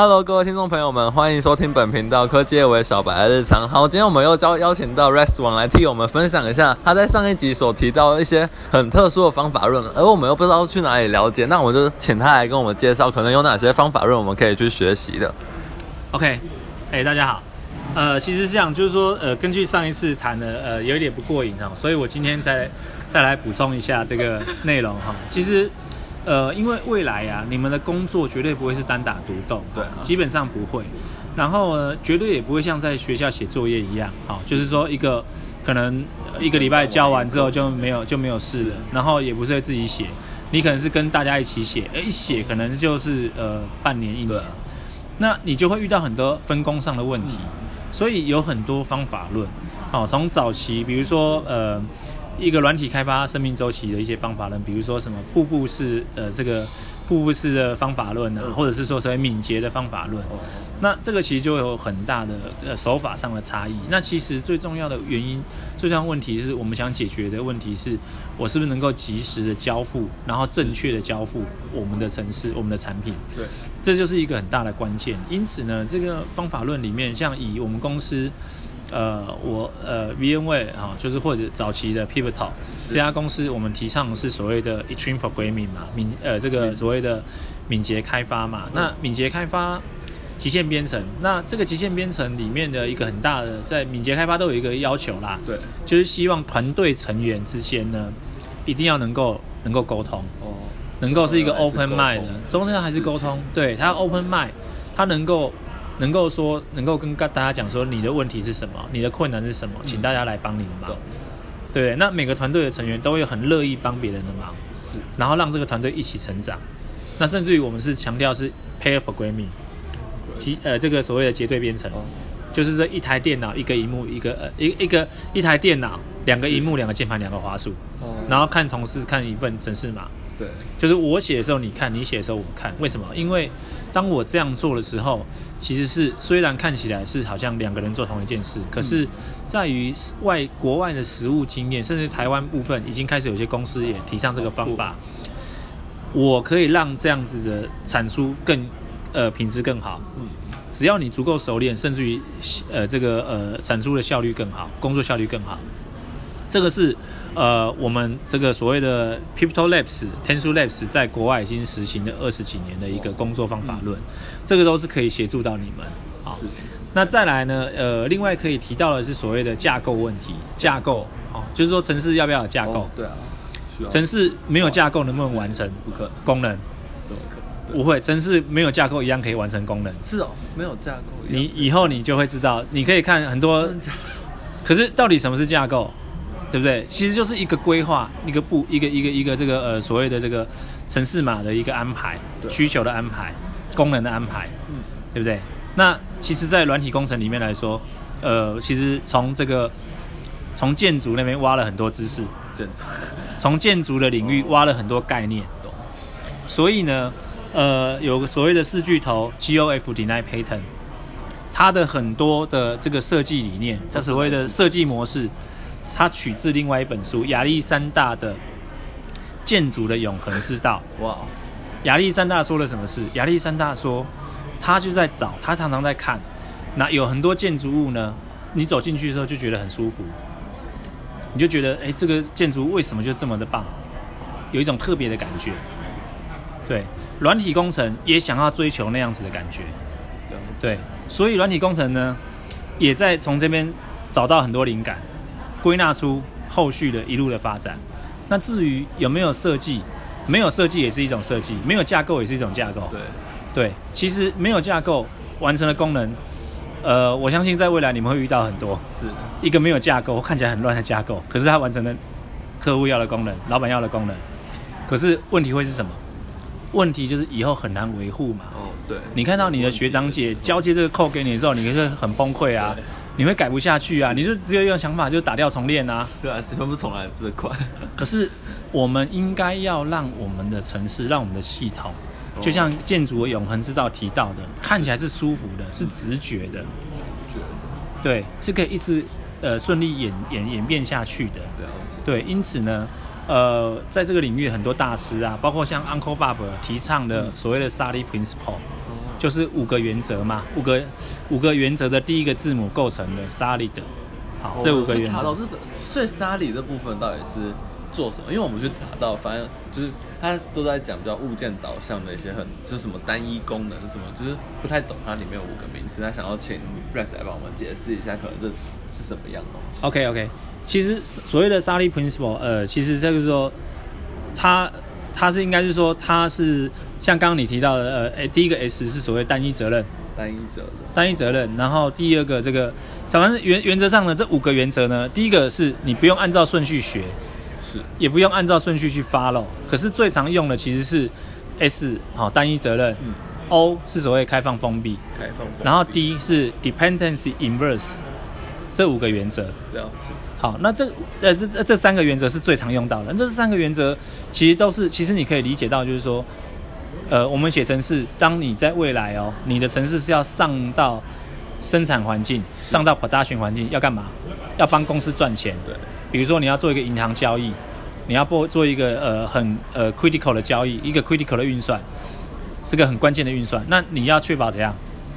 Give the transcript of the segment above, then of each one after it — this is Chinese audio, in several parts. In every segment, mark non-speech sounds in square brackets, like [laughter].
Hello，各位听众朋友们，欢迎收听本频道科技为小白的日常。好，今天我们又邀邀请到 Rest 王来替我们分享一下他在上一集所提到一些很特殊的方法论，而我们又不知道去哪里了解，那我就请他来跟我们介绍，可能有哪些方法论我们可以去学习的。OK，哎、大家好。呃，其实是这样，就是说，呃，根据上一次谈的，呃，有一点不过瘾哈，所以我今天再再来补充一下这个内容哈。其实，呃，因为未来啊，你们的工作绝对不会是单打独斗，对啊基本上不会。然后呢，绝对也不会像在学校写作业一样，好，就是说一个可能呃一个礼拜教完之后就没有就没有事了，然后也不是会自己写，你可能是跟大家一起写，呃一写可能就是呃半年一年对啊，那你就会遇到很多分工上的问题，所以有很多方法论，好，从早期比如说呃一个软体开发生命周期的一些方法论，比如说什么瀑布式呃这个瀑布式的方法论啊，或者是说所谓敏捷的方法论，那这个其实就有很大的呃手法上的差异。那其实最重要的原因，最重要的问题是我们想解决的问题是，我是不是能够及时的交付，然后正确的交付我们的城市、我们的产品。对，这就是一个很大的关键。因此呢，这个方法论里面，像以我们公司，呃，我呃 VMware 哈、就是或者早期的 Pivotal 这家公司，我们提倡的是所谓的 Extreme Programming 嘛，敏呃这个所谓的敏捷开发嘛。那敏捷开发。极限编程，那这个极限编程里面的一个很大的，在敏捷开发都有一个要求啦，对，就是希望团队成员之间呢，一定要能够能够沟通，哦，能够是一个 open mind 的，中间还是沟通，对他 open mind，他能够能够说能够跟大家讲说你的问题是什么，你的困难是什么，请大家来帮你的忙。懂，对，那每个团队的成员都会很乐意帮别人的忙，是。然后让这个团队一起成长，那甚至于我们是强调是 pair programming，即呃这个所谓的结对编程。哦。就是这一台电脑一个荧幕一个呃一一个一台电脑两个荧幕两个键盘两个滑鼠，哦，然后看同事看一份程式码，对，就是我写的时候你看，你写的时候我看。为什么？因为当我这样做的时候，其实是虽然看起来是好像两个人做同一件事，可是在于外国外的实务经验，甚至台湾部分已经开始有些公司也提倡这个方法。我可以让这样子的产出更呃品质更好，嗯，只要你足够熟练，甚至于呃这个呃产出的效率更好，工作效率更好。这个是呃我们这个所谓的 Pivotal Labs、Tensor Labs 在国外已经实行了二十几年的一个工作方法论，这个都是可以协助到你们。好，那再来呢，呃，另外可以提到的是所谓的架构问题，架构哦，就是说城市要不要有架构哦，对啊，城市没有架构能不能完成不可能，功能？怎么可能？不会，城市没有架构一样可以完成功能。是哦，没有架构，你以后你就会知道，你可以看很多 [laughs] 可是到底什么是架构，对不对？其实就是一个规划，一个步，一个一个一个这个呃所谓的这个城市码的一个安排，需求的安排，功能的安排，嗯，对不对？那其实，在软体工程里面来说，呃，其实从这个从建筑那边挖了很多知识，建筑，从建筑的领域挖了很多概念，懂，所以呢，呃，有个所谓的四巨头 GOF Deny Pattern，它的很多的这个设计理念，它所谓的设计模式，它取自另外一本书亚历山大的《建筑的永恒之道》。哇，亚历山大说了什么事？亚历山大说，他就在找，他常常在看，那有很多建筑物呢，你走进去的时候就觉得很舒服，你就觉得，哎，这个建筑物为什么就这么的棒？有一种特别的感觉。对，软体工程也想要追求那样子的感觉。对，所以软体工程呢，也在从这边找到很多灵感，归纳出后续的一路的发展。那至于有没有设计，没有设计也是一种设计，没有架构也是一种架构。对，对，其实没有架构完成的功能，呃，我相信在未来你们会遇到很多是，一个没有架构，看起来很乱的架构，可是它完成了客户要的功能，老板要的功能。可是问题会是什么？问题就是以后很难维护嘛。哦，对，你看到你的学长姐交接这个扣给你的时候，你是很崩溃啊对，你会改不下去啊，你就只有一种想法，就是打掉重练啊。对啊，全部重来不是快，可是我们应该要让我们的城市，让我们的系统，就像建筑的永恒之道提到的，看起来是舒服的，是。直觉的，直觉的。对，是可以一直呃顺利演演演变下去的。对，因此呢，呃，在这个领域很多大师啊，包括像 Uncle Bob 提倡的所谓的 Sally Principle，哦，就是五个原则嘛，五个五个原则的第一个字母构成的 solid。好，这五个原则。查到这个，所以沙里这部分到底是做什么？因为我们去查到，反正就是他都在讲比较物件导向的一些很，就是什么单一功能什么，就是不太懂它里面有五个名词。他想要请 Rex 来帮我们解释一下，可能这是什么样的东西。OK OK，其实所谓的 Sally Principle，呃，其实这个说它它是应该是说它是像刚刚你提到的，呃，诶，第一个 S 是所谓单一责任，单一责任，单一责任，然后第二个这个，反正原原则上呢，这五个原则呢，第一个是你不用按照顺序学，是。也不用按照顺序去 follow，可是最常用的其实是 S 好、单一责任、嗯。O 是所谓开放封闭，开放封闭，然后 D 是 dependency inverse，这五个原则。了解，好，那这这这这这三个原则是最常用到的。这三个原则其实都是，其实你可以理解到，就是说，呃，我们写程式，当你在未来哦，你的程式是要上到生产环境，上到 production 环境，要干嘛？要帮公司赚钱。对，比如说你要做一个银行交易，你要做做一个呃很呃 critical 的交易，一个 critical 的运算，这个很关键的运算，那你要确保怎样？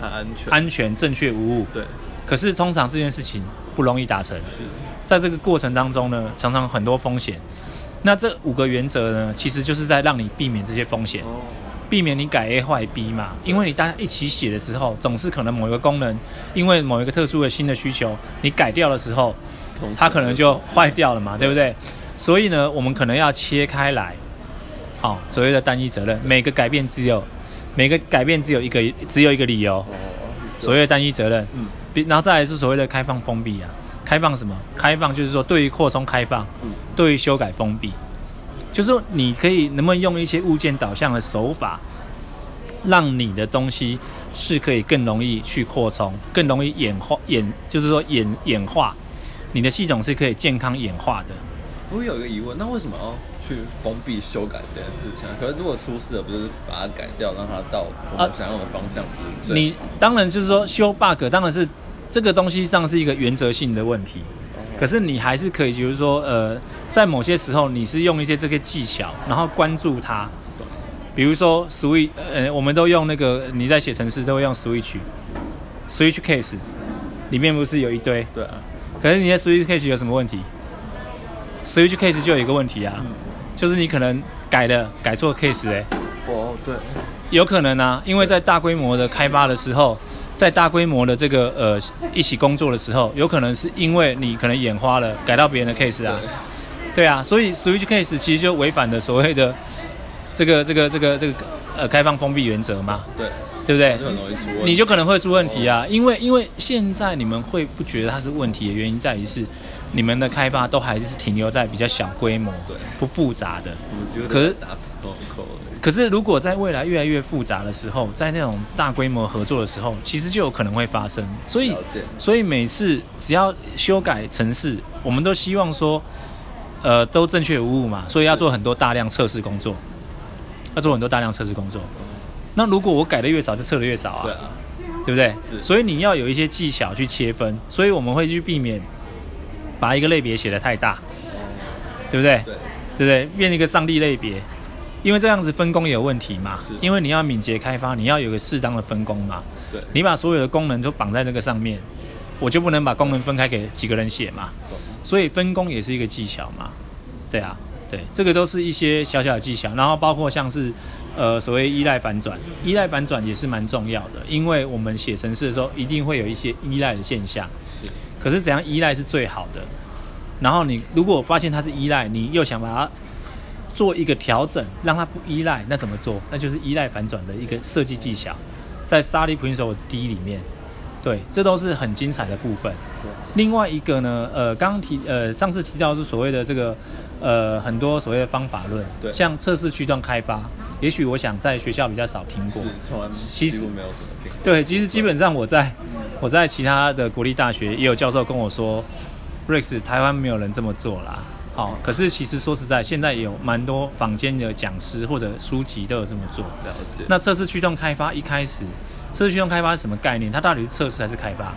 很安全，安全、正确、无误。对，可是通常这件事情不容易达成。是在这个过程当中呢，常常很多风险。那这五个原则呢，其实就是在让你避免这些风险，哦，避免你改 A 坏 B 嘛。因为你大家一起写的时候，总是可能某一个功能，因为某一个特殊的新的需求，你改掉的时候，它可能就坏掉了嘛，对不对？所以呢，我们可能要切开来，好、所谓的单一责任，每个改变只有每个改变只有一个只有一个理由，哦，所谓的单一责任。然后再来是所谓的开放封闭啊，开放什么？开放就是说对于扩充开放，嗯对于修改封闭，就是说你可以能不能用一些物件导向的手法，让你的东西是可以更容易去扩充，更容易演化演，就是说演演化，你的系统是可以健康演化的。我有一个疑问，那为什么要去封闭修改这件事情啊？可是如果出事了，不就是把它改掉，让它到我们想要的方向？不是你当然就是说修 bug，当然是这个东西上是一个原则性的问题。可是你还是可以，比如说，呃，在某些时候你是用一些这个技巧，然后关注它。比如说 switch，呃，我们都用那个你在写程式都会用 switch，switch case 里面不是有一堆？对啊，可是你的 switch case 有什么问题？switch case 就有一个问题啊，就是你可能改了改错 case 哎、哦对，有可能啊，因为在大规模的开发的时候，在大规模的这个呃一起工作的时候，有可能是因为你可能眼花了，改到别人的 case 啊，对啊，所以 switch case 其实就违反了所谓的这个这个这个这个呃开放封闭原则嘛，对，对不对就？很容易出问题。你就可能会出问题啊，因为因为现在你们会不觉得它是问题的原因在于是你们的开发都还是停留在比较小规模、对不复杂的。可是打普通口而已可是，如果在未来越来越复杂的时候，在那种大规模合作的时候，其实就有可能会发生。所以所以每次只要修改程式，我们都希望说，呃，都正确无误嘛。所以要做很多大量测试工作，要做很多大量测试工作。那如果我改的越少，就测的越少啊，对啊，对不对？是所以你要有一些技巧去切分，所以我们会去避免把一个类别写的太大，对不对？对，对不对？变一个上帝类别，因为这样子分工有问题嘛是。因为你要敏捷开发，你要有个适当的分工嘛。对你把所有的功能都绑在那个上面，我就不能把功能分开给几个人写嘛。所以分工也是一个技巧嘛。对啊，对，这个都是一些小小的技巧，然后包括像是呃所谓依赖反转，依赖反转也是蛮重要的，因为我们写程式的时候一定会有一些依赖的现象。是可是怎样依赖是最好的？然后你如果发现它是依赖，你又想把它做一个调整，让它不依赖，那怎么做？那就是依赖反转的一个设计技巧，在 Sally Principle D 里面，对，这都是很精彩的部分。另外一个呢，呃，刚刚提呃上次提到是所谓的这个呃很多所谓的方法论，对像测试驱动开发，也许我想在学校比较少听过是，，从来其实没有什么听过。对，其实基本上我在我在其他的国立大学也有教授跟我说，Rex 台湾没有人这么做啦。好、可是其实说实在，现在也有蛮多坊间的讲师或者书籍都有这么做。了解，那测试驱动开发一开始，测试驱动开发是什么概念？它到底是测试还是开发？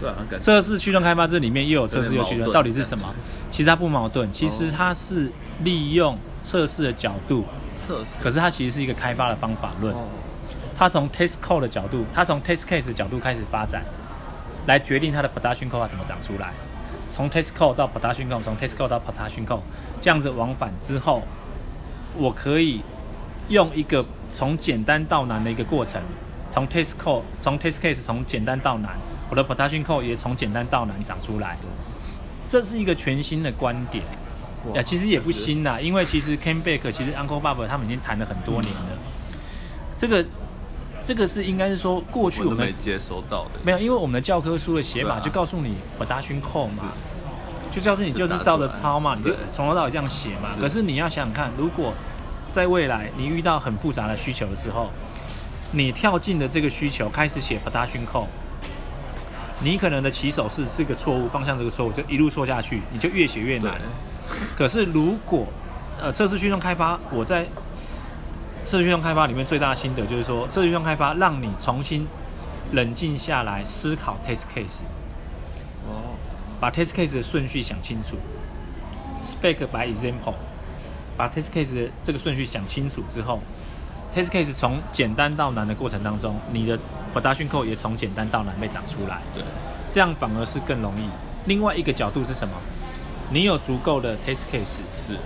对啊，测试驱动开发这里面又有测试又有驱动，到底是什么？其实它不矛盾，其实它是利用测试的角度，测试可是它其实是一个开发的方法论。哦，他从 test code 的角度，它从 test case 的角度开始发展，来决定它的 production code 怎么长出来。从 test code 到 production code，从 test code 到 production code，这样子往返之后，我可以用一个从简单到难的一个过程，从 test code，从 test case 从简单到难，我的 production code 也从简单到难长出来。这是一个全新的观点。呀，其实也不新啦，因为其实 Ken Beck 其实 Uncle Bob 他们已经谈了很多年了。这个这个是应该是说过去我们没接收到的，没有，因为我们的教科书的写法就告诉你我达勋扣嘛，就告诉你就是照着抄嘛，你就从头到尾这样写嘛。可是你要想想看，如果在未来你遇到很复杂的需求的时候，你跳进的这个需求开始写不达勋扣，你可能的起手是这个错误，方向这个错误，就一路错下去，你就越写越难。可是如果呃测试驱动开发，我在测试驱动开发里面最大的心得就是说，测试驱动开发让你重新冷静下来思考 test case，哦，把 test case 的顺序想清楚，spec by example，把 test case 的这个顺序想清楚之后，test case 从简单到难的过程当中，你的 production code 也从简单到难被长出来，对，这样反而是更容易。另外一个角度是什么？你有足够的 test case 是，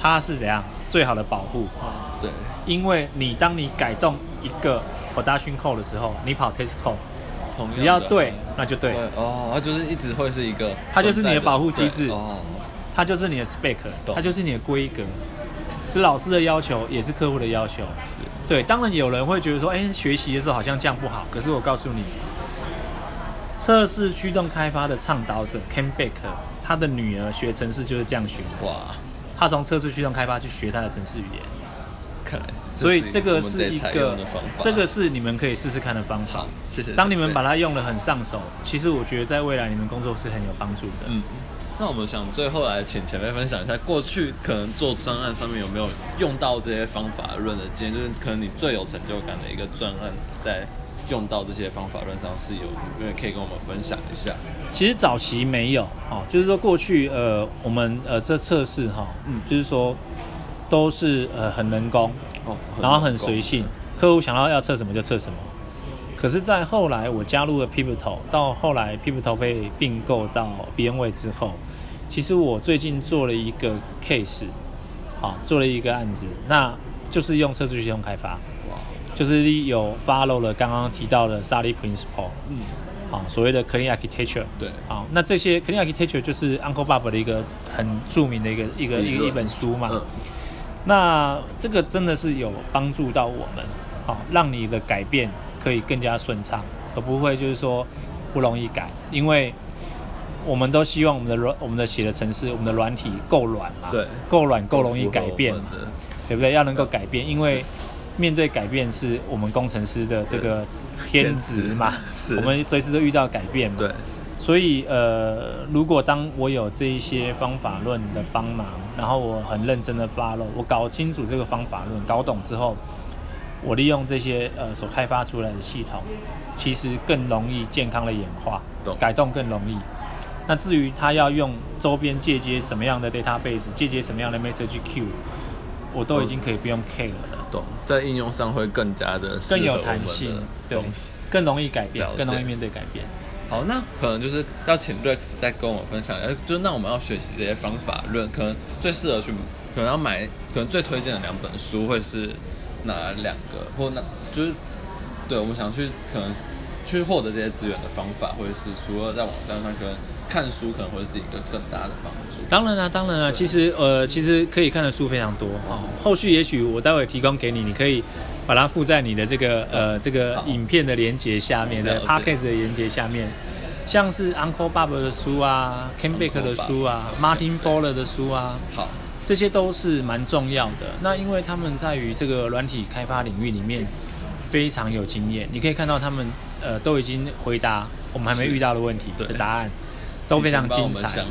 它是怎样？最好的保护。啊？对，因为你当你改动一个 production code 的时候，你跑 test code，只要对那就对。哦，它就是一直会是一个，它就是你的保护机制。哦，它就是你的 spec，它就是你的规格，是老师的要求，也是客户的要求，是。对。当然有人会觉得说，哎，学习的时候好像这样不好，可是我告诉你，测试驱动开发的倡导者 Ken Beck。他的女儿学程式就是这样学哇！他从测试驱动开发去学他的程式语言，看来，所以这个是一个，这个是你们可以试试看的方法。谢谢。当你们把它用的很上手，其实我觉得在未来你们工作是很有帮助的。嗯，那我们想最后来请前辈分享一下，过去可能做专案上面有没有用到这些方法论的经验，就是可能你最有成就感的一个专案在。用到这些方法论上是有，因为可以跟我们分享一下。其实早期没有哦，就是说过去呃，我们呃这测试哈，嗯，就是说都是呃很人工哦，然后很随性，客户想到要测什么就测什么。可是，在后来我加入了 Pivotal，到后来 Pivotal 被并购到 B N 位之后，其实我最近做了一个 case，好，做了一个案子，那就是用测试系统开发。就是有 follow 了刚刚提到的 Sally Principle，嗯，好，所谓的 Clean Architecture，对，好，那这些 Clean Architecture 就是 Uncle Bob 的一个很著名的一个一个一个一本书嘛，那这个真的是有帮助到我们，好，让你的改变可以更加顺畅，而不会就是说不容易改，因为我们都希望我们的软我们的写的程式，我们的软体够软嘛，对，够软够容易改变嘛，对不对？要能够改变，因为面对改变是我们工程师的这个天职嘛？[laughs] 是，我们随时都遇到改变嘛？对。所以呃，如果当我有这一些方法论的帮忙，然后我很认真的 follow，我搞清楚这个方法论，搞懂之后，我利用这些呃所开发出来的系统，其实更容易健康的演化，改动更容易。那至于他要用周边借接什么样的 database，借接什么样的 message queue，我都已经可以不用 care 了。懂在应用上会更加的更有弹性，对，更容易改变，更容易面对改变。好，那可能就是要请 Rex 再跟我分享，哎，就那我们要学习这些方法论，可能最适合去，可能要买，可能最推荐的两本书会是哪两个，或那就是，对我们想去可能去获得这些资源的方法，或者是除了在网站上可能。看书可能会是一个更大的帮助。当然啊，当然啊，其实呃，其实可以看的书非常多啊。后续也许我待会提供给你，你可以把它附在你的这个呃这个影片的连接下面的 podcast 的连接下面。像是 Uncle Bob 的书啊，Ken Beck 的书啊，Martin Fowler 的书啊，好，这些都是蛮重要的。那因为他们在于这个软体开发领域里面非常有经验，你可以看到他们呃都已经回答我们还没遇到的问题的答案。都非常精彩，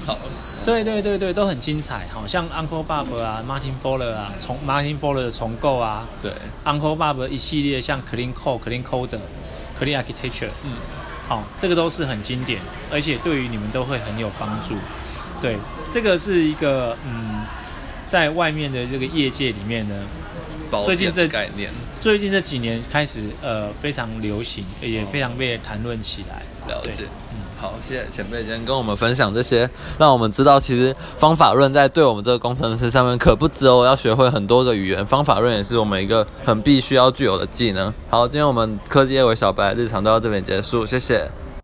对对对对，都很精彩。好像 Uncle Bob 啊，Martin Fowler 啊，重 Martin Fowler 的重构啊，对，Uncle Bob 一系列像 Clean Code、Clean Code、Clean Architecture，嗯，好，这个都是很经典，而且对于你们都会很有帮助。对，这个是一个嗯，在外面的这个业界里面呢，最近这概念，最近这几年开始呃非常流行，也非常被谈论起来。了解，嗯，好，谢谢前辈今天跟我们分享这些，让我们知道其实方法论在对我们这个工程师上面可不止哦要学会很多个语言，方法论也是我们一个很必须要具有的技能。好，今天我们科技业为小白日常都到这边结束，谢谢。